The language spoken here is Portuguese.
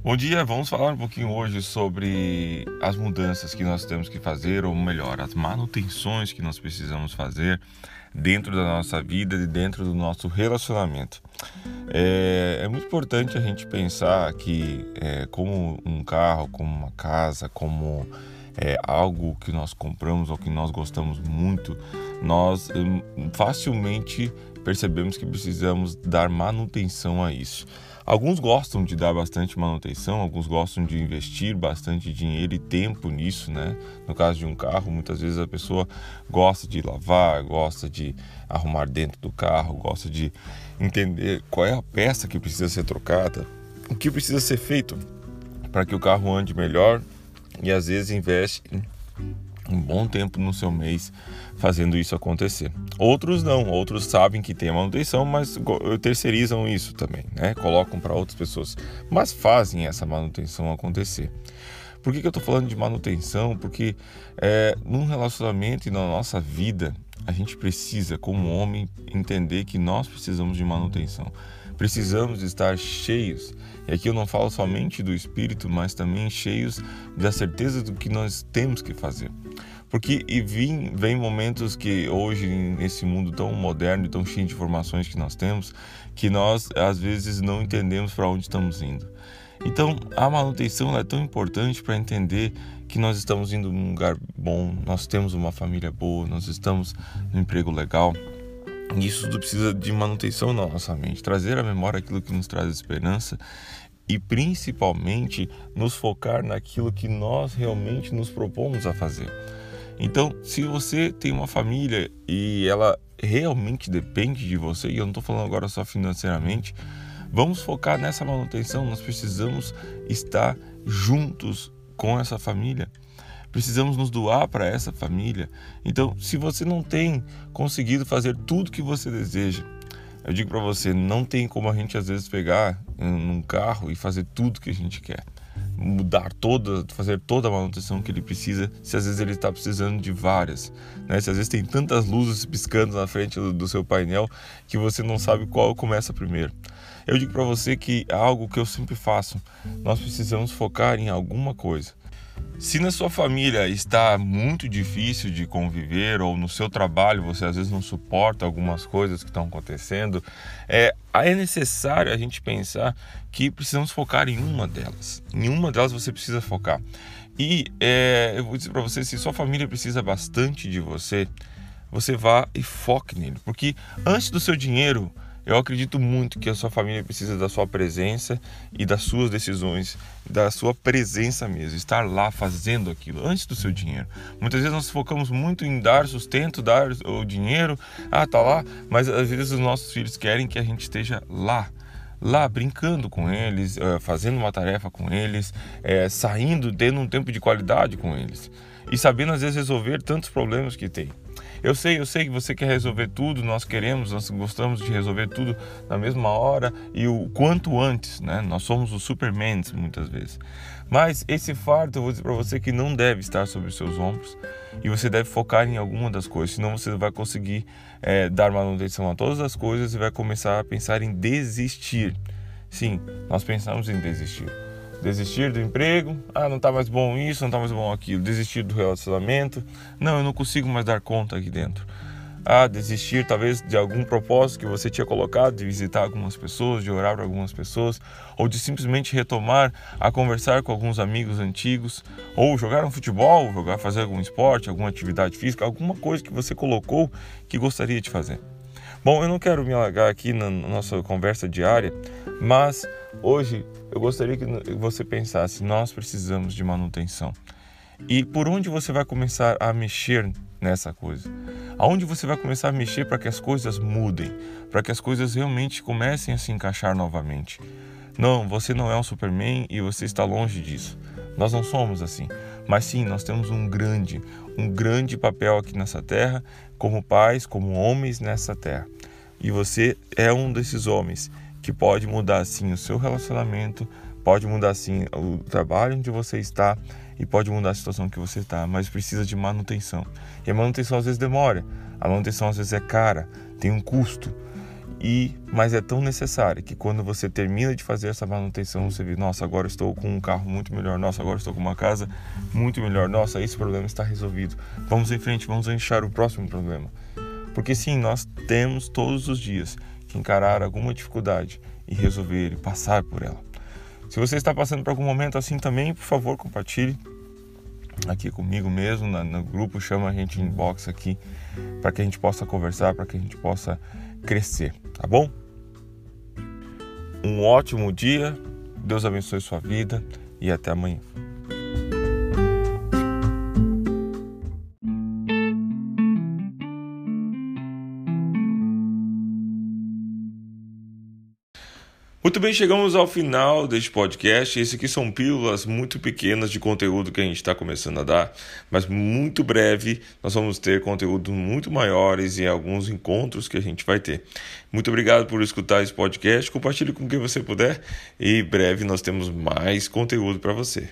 Bom dia, vamos falar um pouquinho hoje sobre as mudanças que nós temos que fazer, ou melhor, as manutenções que nós precisamos fazer dentro da nossa vida e dentro do nosso relacionamento. É, é muito importante a gente pensar que, é, como um carro, como uma casa, como é, algo que nós compramos ou que nós gostamos muito, nós hum, facilmente percebemos que precisamos dar manutenção a isso. Alguns gostam de dar bastante manutenção, alguns gostam de investir bastante dinheiro e tempo nisso, né? No caso de um carro, muitas vezes a pessoa gosta de lavar, gosta de arrumar dentro do carro, gosta de entender qual é a peça que precisa ser trocada, o que precisa ser feito para que o carro ande melhor e às vezes investe um bom tempo no seu mês fazendo isso acontecer. Outros não, outros sabem que tem a manutenção, mas terceirizam isso também, né? Colocam para outras pessoas, mas fazem essa manutenção acontecer. Por que, que eu estou falando de manutenção? Porque é, num relacionamento e na nossa vida, a gente precisa, como homem, entender que nós precisamos de manutenção. Precisamos estar cheios. E aqui eu não falo somente do espírito, mas também cheios da certeza do que nós temos que fazer. Porque e vem, vem momentos que hoje, nesse mundo tão moderno e tão cheio de informações que nós temos, que nós às vezes não entendemos para onde estamos indo. Então, a manutenção é tão importante para entender que nós estamos indo num lugar bom, nós temos uma família boa, nós estamos no emprego legal. Isso tudo precisa de manutenção na nossa mente, trazer à memória aquilo que nos traz esperança e principalmente nos focar naquilo que nós realmente nos propomos a fazer. Então, se você tem uma família e ela realmente depende de você, e eu não estou falando agora só financeiramente, vamos focar nessa manutenção. Nós precisamos estar juntos com essa família. Precisamos nos doar para essa família. Então, se você não tem conseguido fazer tudo que você deseja, eu digo para você, não tem como a gente às vezes pegar num carro e fazer tudo que a gente quer mudar toda, fazer toda a manutenção que ele precisa, se às vezes ele está precisando de várias, né? Se às vezes tem tantas luzes piscando na frente do, do seu painel que você não sabe qual começa primeiro. Eu digo para você que é algo que eu sempre faço. Nós precisamos focar em alguma coisa. Se na sua família está muito difícil de conviver ou no seu trabalho você às vezes não suporta algumas coisas que estão acontecendo, é, é necessário a gente pensar que precisamos focar em uma delas. Em uma delas você precisa focar. E é, eu vou dizer para você, se sua família precisa bastante de você, você vá e foque nele. Porque antes do seu dinheiro, eu acredito muito que a sua família precisa da sua presença e das suas decisões, da sua presença mesmo, estar lá fazendo aquilo antes do seu dinheiro. Muitas vezes nós focamos muito em dar sustento, dar o dinheiro, ah, tá lá, mas às vezes os nossos filhos querem que a gente esteja lá lá brincando com eles, eh, fazendo uma tarefa com eles, é, saindo, tendo um tempo de qualidade com eles e sabendo às vezes resolver tantos problemas que tem. Eu sei, eu sei que você quer resolver tudo, nós queremos, nós gostamos de resolver tudo na mesma hora e o quanto antes, né? Nós somos os supermans muitas vezes. Mas esse fardo, eu vou dizer para você que não deve estar sobre os seus ombros e você deve focar em alguma das coisas, senão você vai conseguir é, dar manutenção a todas as coisas e vai começar a pensar em desistir. Sim, nós pensamos em desistir Desistir do emprego, ah, não tá mais bom isso, não tá mais bom aquilo. Desistir do relacionamento, não, eu não consigo mais dar conta aqui dentro. Ah, desistir talvez de algum propósito que você tinha colocado, de visitar algumas pessoas, de orar para algumas pessoas, ou de simplesmente retomar a conversar com alguns amigos antigos, ou jogar um futebol, jogar, fazer algum esporte, alguma atividade física, alguma coisa que você colocou que gostaria de fazer. Bom, eu não quero me alagar aqui na nossa conversa diária, mas hoje eu gostaria que você pensasse: nós precisamos de manutenção. E por onde você vai começar a mexer nessa coisa? Aonde você vai começar a mexer para que as coisas mudem, para que as coisas realmente comecem a se encaixar novamente? Não, você não é um Superman e você está longe disso. Nós não somos assim. Mas sim, nós temos um grande, um grande papel aqui nessa terra, como pais, como homens nessa terra. E você é um desses homens que pode mudar sim o seu relacionamento, pode mudar sim o trabalho onde você está e pode mudar a situação que você está, mas precisa de manutenção. E a manutenção às vezes demora, a manutenção às vezes é cara, tem um custo. E mas é tão necessária que quando você termina de fazer essa manutenção, você vê, nossa, agora estou com um carro muito melhor, nossa, agora estou com uma casa muito melhor, nossa, esse problema está resolvido. Vamos em frente, vamos enxar o próximo problema. Porque sim, nós temos todos os dias que encarar alguma dificuldade e resolver e passar por ela. Se você está passando por algum momento assim também, por favor, compartilhe aqui comigo mesmo, no, no grupo, chama a gente inbox aqui para que a gente possa conversar, para que a gente possa crescer, tá bom? Um ótimo dia, Deus abençoe sua vida e até amanhã. Muito bem, chegamos ao final deste podcast. Esse aqui são pílulas muito pequenas de conteúdo que a gente está começando a dar, mas muito breve nós vamos ter conteúdos muito maiores e alguns encontros que a gente vai ter. Muito obrigado por escutar esse podcast. Compartilhe com quem você puder e breve nós temos mais conteúdo para você.